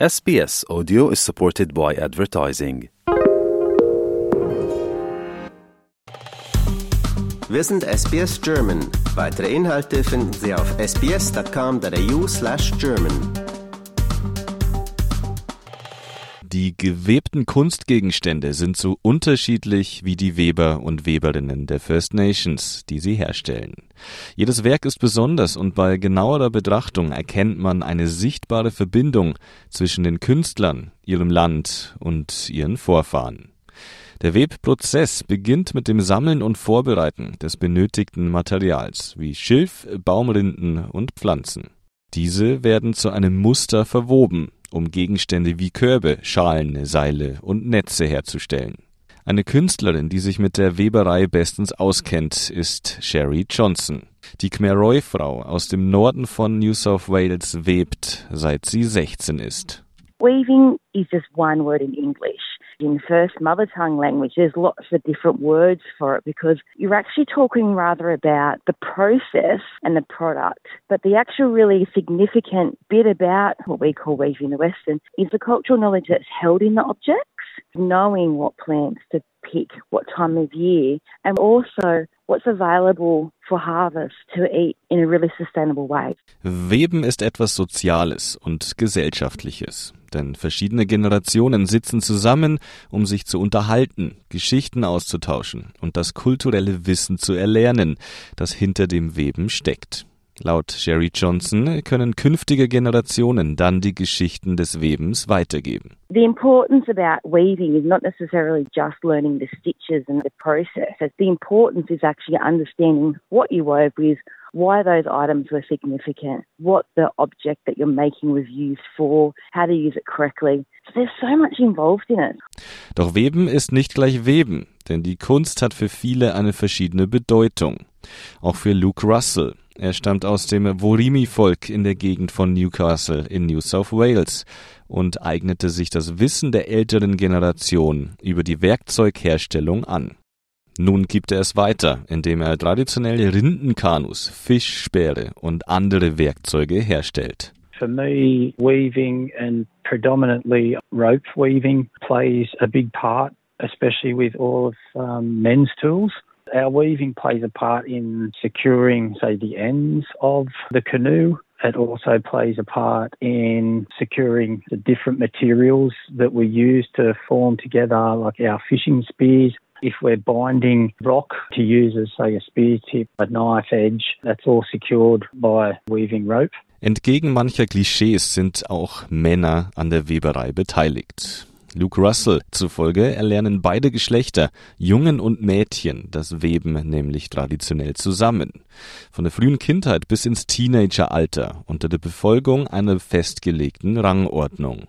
SBS Audio is supported by advertising. Wir sind SBS German. Weitere Inhalte finden Sie auf sbs.com.au/german. Die gewebten Kunstgegenstände sind so unterschiedlich wie die Weber und Weberinnen der First Nations, die sie herstellen. Jedes Werk ist besonders und bei genauerer Betrachtung erkennt man eine sichtbare Verbindung zwischen den Künstlern, ihrem Land und ihren Vorfahren. Der Webprozess beginnt mit dem Sammeln und Vorbereiten des benötigten Materials wie Schilf, Baumrinden und Pflanzen. Diese werden zu einem Muster verwoben, um Gegenstände wie Körbe, Schalen, Seile und Netze herzustellen. Eine Künstlerin, die sich mit der Weberei bestens auskennt, ist Sherry Johnson. Die Khmer Rouge-Frau aus dem Norden von New South Wales webt, seit sie 16 ist. Weaving is just one word in English. In first mother tongue language, there's lots of different words for it because you're actually talking rather about the process and the product. But the actual really significant bit about what we call weaving in the Western is the cultural knowledge that's held in the objects, knowing what plants to pick, what time of year, and also what's available for harvest to eat in a really sustainable way. Weben ist etwas Soziales und Gesellschaftliches. Denn verschiedene Generationen sitzen zusammen, um sich zu unterhalten, Geschichten auszutauschen und das kulturelle Wissen zu erlernen, das hinter dem Weben steckt. Laut Sherry Johnson können künftige Generationen dann die Geschichten des Webens weitergeben. The importance about weaving is not necessarily just learning the stitches and the process. The importance is actually understanding what you wove with, why those items were significant, what the object that you're making was used for, how to use it correctly. So there's so much involved in it. Doch Weben ist nicht gleich Weben, denn die Kunst hat für viele eine verschiedene Bedeutung. Auch für Luke Russell. Er stammt aus dem Worimi-Volk in der Gegend von Newcastle in New South Wales und eignete sich das Wissen der älteren Generation über die Werkzeugherstellung an. Nun gibt er es weiter, indem er traditionelle Rindenkanus, Fischspeere und andere Werkzeuge herstellt. For me, weaving and predominantly rope weaving plays a big part, especially with all of um, men's tools. Our weaving plays a part in securing, say, the ends of the canoe. It also plays a part in securing the different materials that we use to form together, like our fishing spears. If we're binding rock to use as, say, a spear tip, a knife edge, that's all secured by weaving rope. Entgegen mancher Klischees sind auch Männer an der Weberei beteiligt. Luke Russell zufolge erlernen beide Geschlechter, Jungen und Mädchen, das Weben nämlich traditionell zusammen. Von der frühen Kindheit bis ins Teenageralter unter der Befolgung einer festgelegten Rangordnung.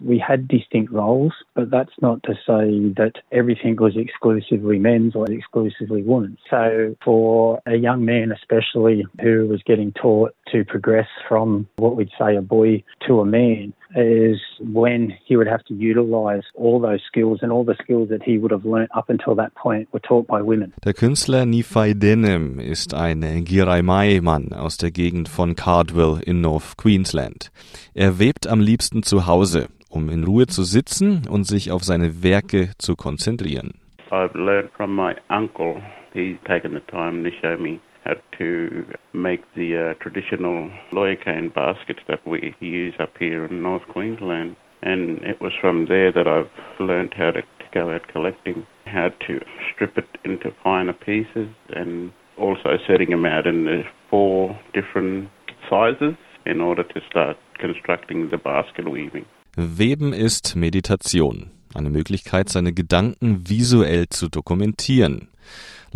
We had distinct roles, but that's not to say that everything was exclusively men's or exclusively women's. So, for a young man, especially who was getting taught to progress from what we'd say a boy to a man, is when he would have to utilize all those skills and all the skills that he would have learnt up until that point were taught by women. Der Künstler Nifai Denim ist ein Giraimai-Mann aus der Gegend von Cardwell in North Queensland. Er webt am liebsten zu Hause, um in Ruhe zu sitzen und sich auf seine Werke zu konzentrieren. I've learned from my uncle. He's taken the time to show me how to make the uh, traditional lawyer cane baskets that we use up here in North Queensland. And it was from there that I've learned how to, to go out collecting, how to strip it into finer pieces, and also setting them out in the four different sizes in order to start constructing the basket weaving. Weben ist Meditation, eine Möglichkeit, seine Gedanken visuell zu dokumentieren.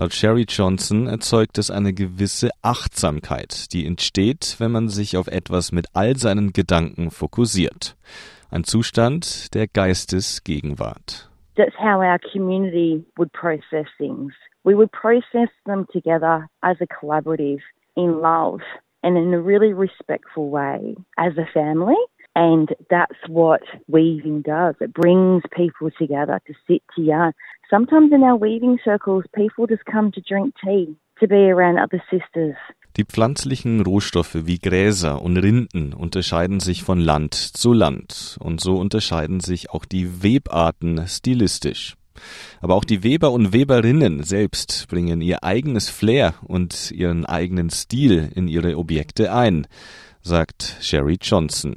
Laut Sherry Johnson erzeugt es eine gewisse Achtsamkeit, die entsteht, wenn man sich auf etwas mit all seinen Gedanken fokussiert. Ein Zustand der Geistesgegenwart. That's how our community would process things. We would process them together as a collaborative in love and in a really respectful way as a family. And that's what weaving does. It brings people together to sit to yarn. Sometimes in our weaving circles, people just come to drink tea, to be around other sisters. Die pflanzlichen Rohstoffe wie Gräser und Rinden unterscheiden sich von Land zu Land und so unterscheiden sich auch die Webarten stilistisch. Aber auch die Weber und Weberinnen selbst bringen ihr eigenes Flair und ihren eigenen Stil in ihre Objekte ein, sagt Sherry Johnson.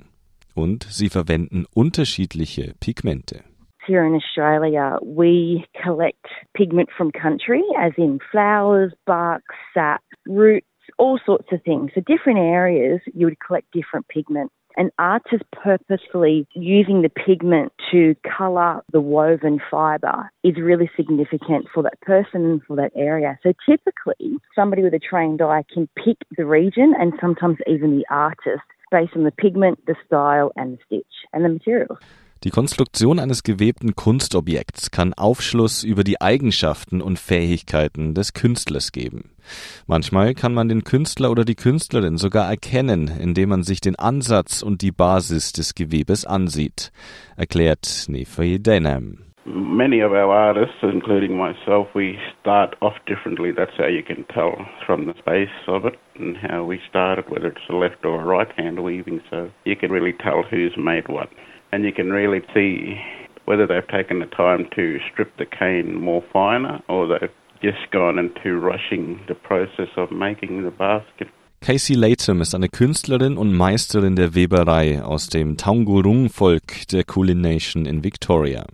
Und sie verwenden unterschiedliche Pigmente. Here in Australia, we collect pigment from country, as in flowers, bark, sap, roots, all sorts of things. So different areas, you would collect different pigment. And artists purposefully using the pigment to colour the woven fibre is really significant for that person and for that area. So typically, somebody with a trained eye can pick the region and sometimes even the artist based on the pigment, the style, and the stitch and the materials. Die Konstruktion eines gewebten Kunstobjekts kann Aufschluss über die Eigenschaften und Fähigkeiten des Künstlers geben. Manchmal kann man den Künstler oder die Künstlerin sogar erkennen, indem man sich den Ansatz und die Basis des Gewebes ansieht, erklärt Nefe Denham. Many of our artists, including myself, we start off differently. That's how you can tell from the space of it and how we started, whether it's a left or a right hand weaving. So you can really tell who's made what. and you can really see whether they've taken the time to strip the cane more finer or they've just gone into rushing the process of making the basket. Casey Latham ist eine Künstlerin und Meisterin der Weberei aus dem Taungurung-Volk der Kulin Nation in Victoria.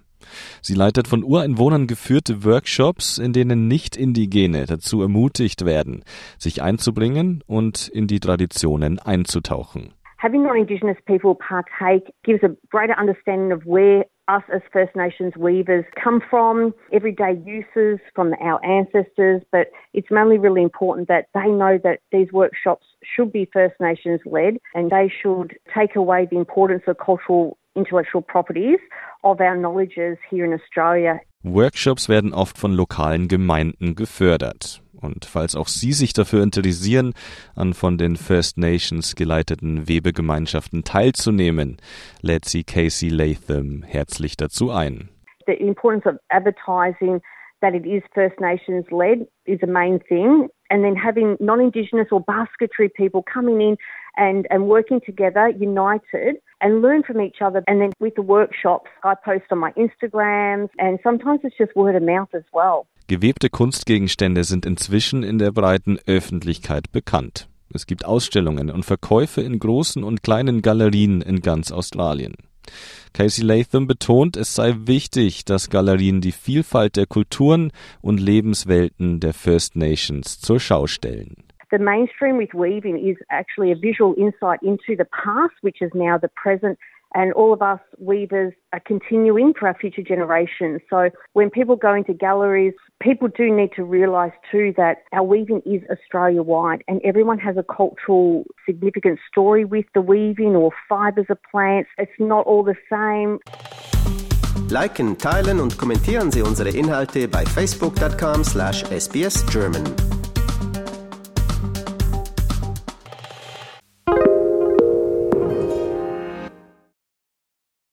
Sie leitet von Ureinwohnern geführte Workshops, in denen Nicht-Indigene dazu ermutigt werden, sich einzubringen und in die Traditionen einzutauchen. having non-Indigenous people partake gives a greater understanding of where us as First Nations weavers come from, everyday uses from our ancestors, but it's mainly really important that they know that these workshops should be First Nations led and they should take away the importance of cultural intellectual properties of our knowledges here in Australia. Workshops werden oft von lokalen Gemeinden gefördert. Und falls auch Sie sich dafür interessieren, an von den First Nations geleiteten Webegemeinschaften teilzunehmen, lädt sie Casey Latham herzlich dazu ein. The importance of advertising that it is First Nations led is a main thing. And then having non Indigenous or basketry people coming in and, and working together, united, and learn from each other. And then with the workshops, I post on my Instagrams, and sometimes it's just word of mouth as well. Gewebte Kunstgegenstände sind inzwischen in der breiten Öffentlichkeit bekannt. Es gibt Ausstellungen und Verkäufe in großen und kleinen Galerien in ganz Australien. Casey Latham betont, es sei wichtig, dass Galerien die Vielfalt der Kulturen und Lebenswelten der First Nations zur Schau stellen. The mainstream with weaving is actually a visual insight into the past, which is now the present and all of us weavers are continuing for our future generations. So when people go into galleries, people do need to realise too that our weaving is Australia wide and everyone has a cultural significant story with the weaving or fibres of plants. It's not all the same. Liken, teilen und kommentieren Sie unsere Inhalte bei facebook.com slash sbsgerman.